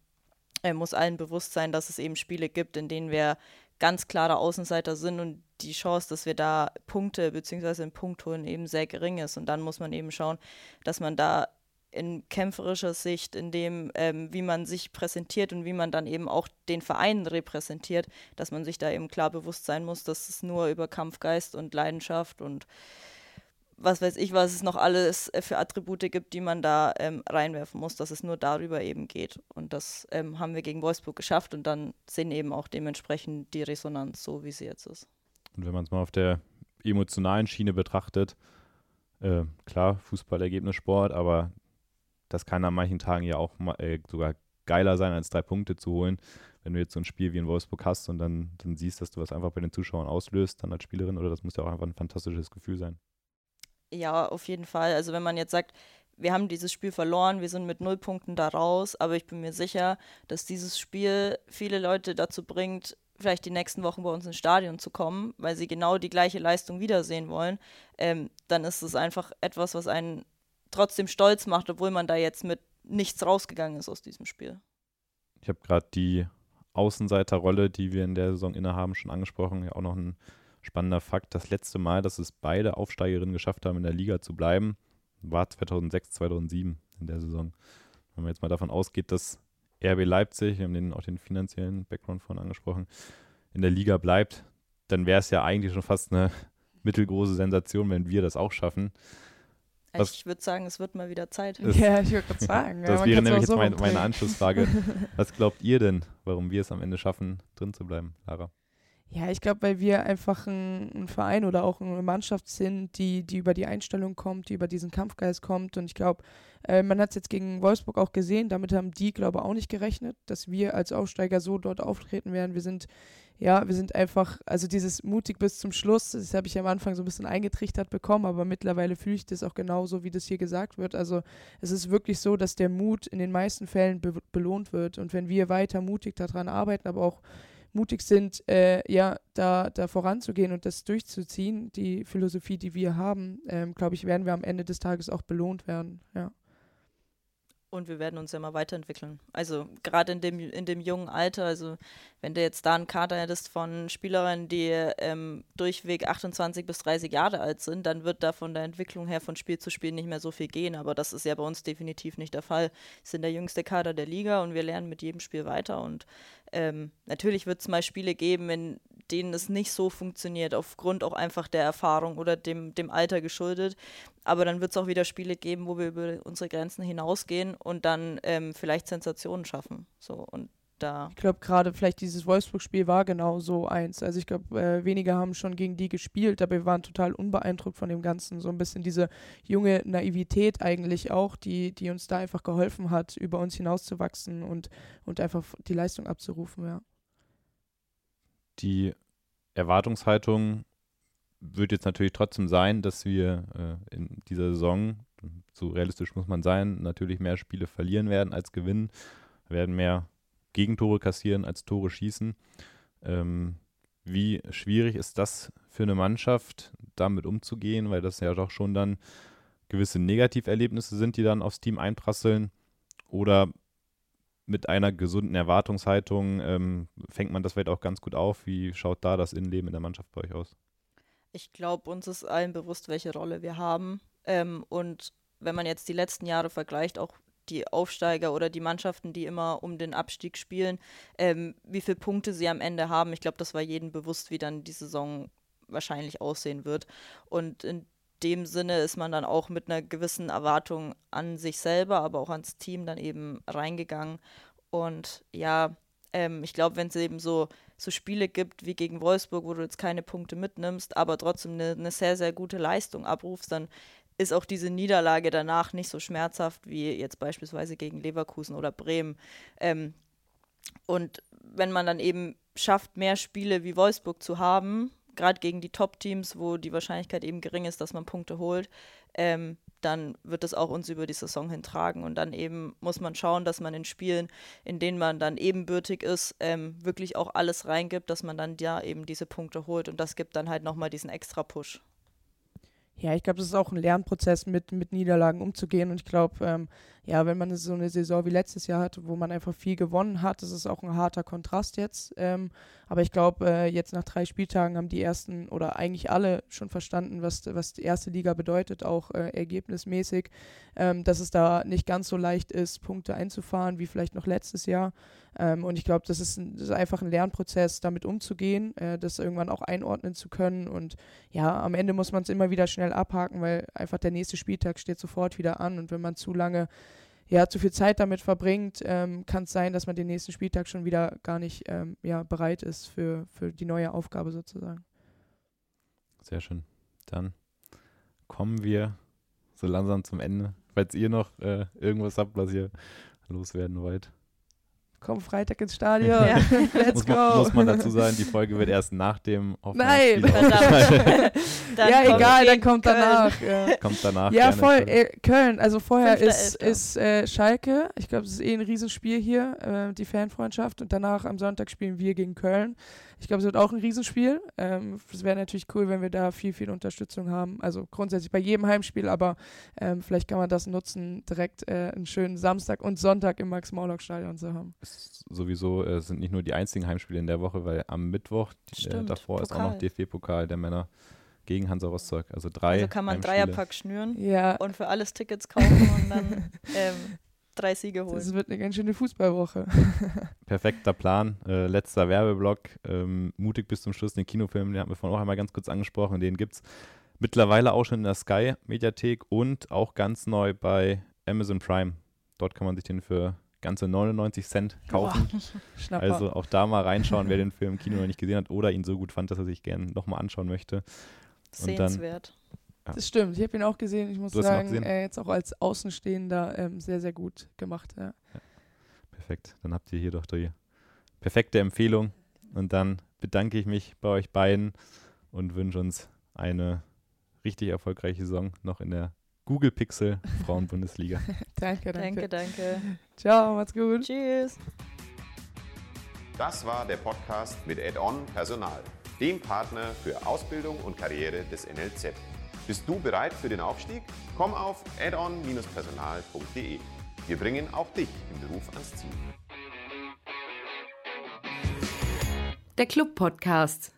äh, muss allen bewusst sein, dass es eben Spiele gibt, in denen wir ganz klare Außenseiter sind und die Chance, dass wir da Punkte bzw. einen Punkt holen, eben sehr gering ist. Und dann muss man eben schauen, dass man da in kämpferischer Sicht, in dem, ähm, wie man sich präsentiert und wie man dann eben auch den Verein repräsentiert, dass man sich da eben klar bewusst sein muss, dass es nur über Kampfgeist und Leidenschaft und was weiß ich, was es noch alles äh, für Attribute gibt, die man da ähm, reinwerfen muss, dass es nur darüber eben geht. Und das ähm, haben wir gegen Wolfsburg geschafft und dann sind eben auch dementsprechend die Resonanz so, wie sie jetzt ist. Und wenn man es mal auf der emotionalen Schiene betrachtet, äh, klar, Fußball, Ergebnissport, aber das kann an manchen Tagen ja auch mal, äh, sogar geiler sein, als drei Punkte zu holen. Wenn du jetzt so ein Spiel wie in Wolfsburg hast und dann, dann siehst, dass du was einfach bei den Zuschauern auslöst, dann als Spielerin, oder das muss ja auch einfach ein fantastisches Gefühl sein. Ja, auf jeden Fall. Also wenn man jetzt sagt, wir haben dieses Spiel verloren, wir sind mit null Punkten da raus, aber ich bin mir sicher, dass dieses Spiel viele Leute dazu bringt, vielleicht die nächsten Wochen bei uns ins Stadion zu kommen, weil sie genau die gleiche Leistung wiedersehen wollen, ähm, dann ist es einfach etwas, was einen trotzdem stolz macht, obwohl man da jetzt mit nichts rausgegangen ist aus diesem Spiel. Ich habe gerade die Außenseiterrolle, die wir in der Saison innehaben, schon angesprochen. Ja, auch noch ein spannender Fakt. Das letzte Mal, dass es beide Aufsteigerinnen geschafft haben, in der Liga zu bleiben, war 2006, 2007 in der Saison. Wenn man jetzt mal davon ausgeht, dass RB Leipzig, wir haben den, auch den finanziellen Background vorhin angesprochen, in der Liga bleibt, dann wäre es ja eigentlich schon fast eine mittelgroße Sensation, wenn wir das auch schaffen. Was, ich würde sagen, es wird mal wieder Zeit. ja, ich würde gerade sagen. Das ja, wäre nämlich jetzt so mein, meine Anschlussfrage. Was glaubt ihr denn, warum wir es am Ende schaffen, drin zu bleiben, Lara? Ja, ich glaube, weil wir einfach ein, ein, Verein oder auch eine Mannschaft sind, die, die über die Einstellung kommt, die über diesen Kampfgeist kommt. Und ich glaube, äh, man hat es jetzt gegen Wolfsburg auch gesehen, damit haben die, glaube ich, auch nicht gerechnet, dass wir als Aufsteiger so dort auftreten werden. Wir sind, ja, wir sind einfach, also dieses mutig bis zum Schluss, das habe ich am Anfang so ein bisschen eingetrichtert bekommen, aber mittlerweile fühle ich das auch genauso, wie das hier gesagt wird. Also es ist wirklich so, dass der Mut in den meisten Fällen be belohnt wird. Und wenn wir weiter mutig daran arbeiten, aber auch mutig sind, äh, ja, da, da voranzugehen und das durchzuziehen, die Philosophie, die wir haben, ähm, glaube ich, werden wir am Ende des Tages auch belohnt werden, ja. Und wir werden uns ja immer weiterentwickeln. Also gerade in dem, in dem jungen Alter, also wenn du jetzt da einen Kader hättest von Spielerinnen, die ähm, durchweg 28 bis 30 Jahre alt sind, dann wird da von der Entwicklung her von Spiel zu Spiel nicht mehr so viel gehen. Aber das ist ja bei uns definitiv nicht der Fall. Wir sind der jüngste Kader der Liga und wir lernen mit jedem Spiel weiter. Und ähm, natürlich wird es mal Spiele geben, in denen es nicht so funktioniert, aufgrund auch einfach der Erfahrung oder dem, dem Alter geschuldet. Aber dann wird es auch wieder Spiele geben, wo wir über unsere Grenzen hinausgehen und dann ähm, vielleicht Sensationen schaffen. So und da. Ich glaube, gerade vielleicht dieses Wolfsburg-Spiel war genau so eins. Also ich glaube, äh, wenige haben schon gegen die gespielt, aber wir waren total unbeeindruckt von dem Ganzen. So ein bisschen diese junge Naivität eigentlich auch, die, die uns da einfach geholfen hat, über uns hinauszuwachsen und, und einfach die Leistung abzurufen, ja die Erwartungshaltung wird jetzt natürlich trotzdem sein, dass wir äh, in dieser Saison, so realistisch muss man sein, natürlich mehr Spiele verlieren werden als gewinnen, wir werden mehr Gegentore kassieren als Tore schießen. Ähm, wie schwierig ist das für eine Mannschaft, damit umzugehen, weil das ja doch schon dann gewisse Negativerlebnisse sind, die dann aufs Team einprasseln? Oder mit einer gesunden Erwartungshaltung ähm, fängt man das vielleicht auch ganz gut auf. Wie schaut da das Innenleben in der Mannschaft bei euch aus? Ich glaube, uns ist allen bewusst, welche Rolle wir haben. Ähm, und wenn man jetzt die letzten Jahre vergleicht, auch die Aufsteiger oder die Mannschaften, die immer um den Abstieg spielen, ähm, wie viele Punkte sie am Ende haben. Ich glaube, das war jedem bewusst, wie dann die Saison wahrscheinlich aussehen wird. Und in dem Sinne ist man dann auch mit einer gewissen Erwartung an sich selber, aber auch ans Team dann eben reingegangen. Und ja, ähm, ich glaube, wenn es eben so, so Spiele gibt wie gegen Wolfsburg, wo du jetzt keine Punkte mitnimmst, aber trotzdem eine, eine sehr, sehr gute Leistung abrufst, dann ist auch diese Niederlage danach nicht so schmerzhaft wie jetzt beispielsweise gegen Leverkusen oder Bremen. Ähm, und wenn man dann eben schafft, mehr Spiele wie Wolfsburg zu haben, gerade gegen die Top-Teams, wo die Wahrscheinlichkeit eben gering ist, dass man Punkte holt, ähm, dann wird es auch uns über die Saison hintragen. Und dann eben muss man schauen, dass man in Spielen, in denen man dann ebenbürtig ist, ähm, wirklich auch alles reingibt, dass man dann ja eben diese Punkte holt. Und das gibt dann halt nochmal diesen extra Push. Ja, ich glaube, das ist auch ein Lernprozess, mit, mit Niederlagen umzugehen. Und ich glaube, ähm, ja, wenn man so eine Saison wie letztes Jahr hat, wo man einfach viel gewonnen hat, das ist auch ein harter Kontrast jetzt. Ähm, aber ich glaube, äh, jetzt nach drei Spieltagen haben die ersten oder eigentlich alle schon verstanden, was, was die erste Liga bedeutet, auch äh, ergebnismäßig, ähm, dass es da nicht ganz so leicht ist, Punkte einzufahren wie vielleicht noch letztes Jahr. Ähm, und ich glaube, das, das, ist einfach ein Lernprozess, damit umzugehen, äh, das irgendwann auch einordnen zu können. Und ja, am Ende muss man es immer wieder schnell abhaken, weil einfach der nächste Spieltag steht sofort wieder an. Und wenn man zu lange ja, zu viel Zeit damit verbringt, ähm, kann es sein, dass man den nächsten Spieltag schon wieder gar nicht ähm, ja, bereit ist für, für die neue Aufgabe sozusagen. Sehr schön. Dann kommen wir so langsam zum Ende. Falls ihr noch äh, irgendwas habt, was ihr loswerden wollt komm Freitag ins Stadion. Ja. Let's muss go. Man, muss man dazu sagen, die Folge wird erst nach dem Nein, ja, egal, dann kommt Köln. danach. Ja. Kommt danach. Ja, voll. Äh, Köln, also vorher ist, ist äh, Schalke. Ich glaube, es ist eh ein Riesenspiel hier, äh, die Fanfreundschaft. Und danach am Sonntag spielen wir gegen Köln. Ich glaube, es wird auch ein Riesenspiel. Ähm, es wäre natürlich cool, wenn wir da viel, viel Unterstützung haben. Also grundsätzlich bei jedem Heimspiel, aber ähm, vielleicht kann man das nutzen, direkt äh, einen schönen Samstag und Sonntag im Max-Morlock-Stadion zu haben. Es sowieso äh, sind nicht nur die einzigen Heimspiele in der Woche, weil am Mittwoch äh, davor Pokal. ist auch noch DFB-Pokal der Männer gegen Hansa Rostock. Also drei. Also kann man Heimspiele. Dreierpack schnüren ja. und für alles Tickets kaufen und dann ähm, drei Siege holen. Das wird eine ganz schöne Fußballwoche. Perfekter Plan. Äh, letzter Werbeblock. Ähm, mutig bis zum Schluss den Kinofilm, den hatten wir vorhin auch einmal ganz kurz angesprochen. Den gibt es mittlerweile auch schon in der Sky-Mediathek und auch ganz neu bei Amazon Prime. Dort kann man sich den für ganze 99 Cent kaufen. Boah, also auch da mal reinschauen, wer den Film im Kino noch nicht gesehen hat oder ihn so gut fand, dass er sich gerne nochmal anschauen möchte. Sehenswert. Ja. Das stimmt, ich habe ihn auch gesehen. Ich muss sagen, äh, jetzt auch als Außenstehender ähm, sehr, sehr gut gemacht. Ja. Ja. Perfekt, dann habt ihr hier doch die perfekte Empfehlung. Und dann bedanke ich mich bei euch beiden und wünsche uns eine richtig erfolgreiche Saison noch in der Google Pixel Frauen-Bundesliga. danke, danke. Danke, danke. Ciao, macht's gut. Tschüss. Das war der Podcast mit Add-on Personal, dem Partner für Ausbildung und Karriere des NLZ. Bist du bereit für den Aufstieg? Komm auf addon-personal.de. Wir bringen auch dich im Beruf ans Ziel. Der Club Podcast.